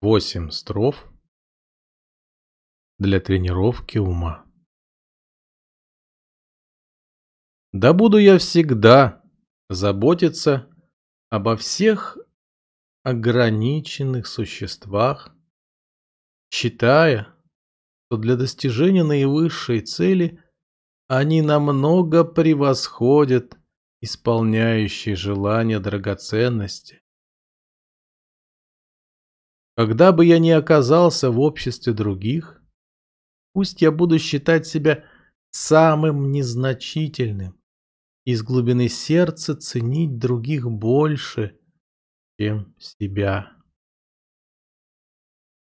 Восемь строф для тренировки ума. Да буду я всегда заботиться обо всех ограниченных существах, считая, что для достижения наивысшей цели они намного превосходят исполняющие желания драгоценности. Когда бы я ни оказался в обществе других, пусть я буду считать себя самым незначительным, из глубины сердца ценить других больше, чем себя.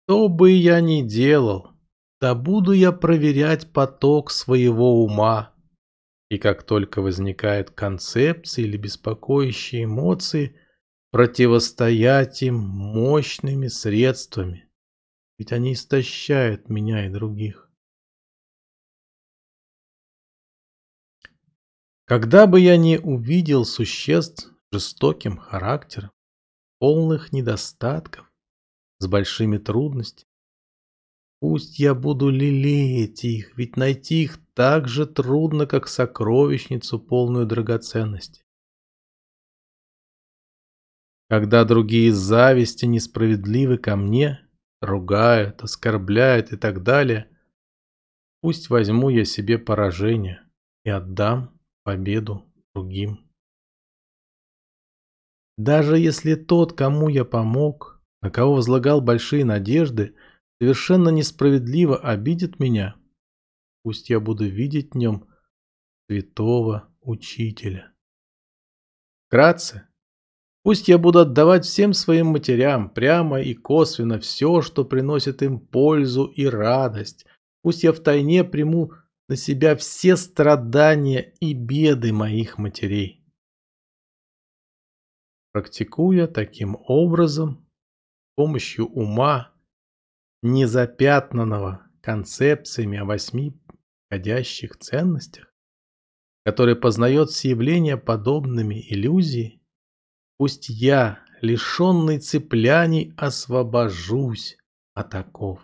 Что бы я ни делал, да буду я проверять поток своего ума, и как только возникают концепции или беспокоящие эмоции – противостоять им мощными средствами, ведь они истощают меня и других. Когда бы я не увидел существ жестоким характером, полных недостатков, с большими трудностями, пусть я буду лелеять их, ведь найти их так же трудно, как сокровищницу, полную драгоценностей. Когда другие из зависти несправедливы ко мне, ругают, оскорбляют и так далее, пусть возьму я себе поражение и отдам победу другим. Даже если тот, кому я помог, на кого возлагал большие надежды, совершенно несправедливо обидит меня, пусть я буду видеть в нем святого учителя. Вкратце, Пусть я буду отдавать всем своим матерям прямо и косвенно все, что приносит им пользу и радость. Пусть я втайне приму на себя все страдания и беды моих матерей. Практикуя таким образом, с помощью ума, незапятнанного концепциями о восьми входящих ценностях, который познает все явления подобными иллюзии, Пусть я, лишенный цепляний, освобожусь от оков.